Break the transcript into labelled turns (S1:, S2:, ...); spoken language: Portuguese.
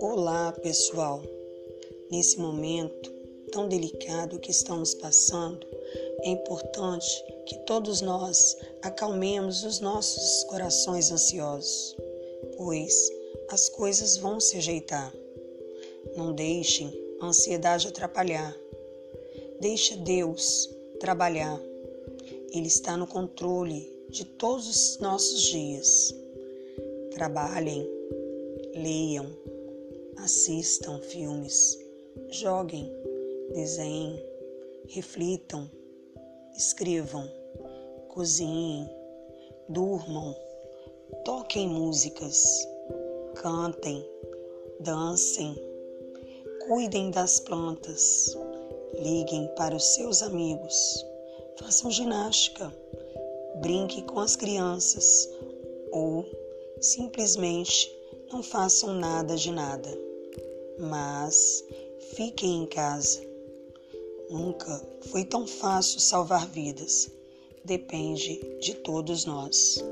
S1: Olá, pessoal. Nesse momento tão delicado que estamos passando, é importante que todos nós acalmemos os nossos corações ansiosos, pois as coisas vão se ajeitar. Não deixem a ansiedade atrapalhar. Deixa Deus trabalhar. Ele está no controle de todos os nossos dias. Trabalhem, leiam, assistam filmes, joguem, desenhem, reflitam, escrevam, cozinhem, durmam, toquem músicas, cantem, dancem, cuidem das plantas, liguem para os seus amigos, façam ginástica, brinque com as crianças ou simplesmente não façam nada de nada, mas fiquem em casa. Nunca foi tão fácil salvar vidas. Depende de todos nós.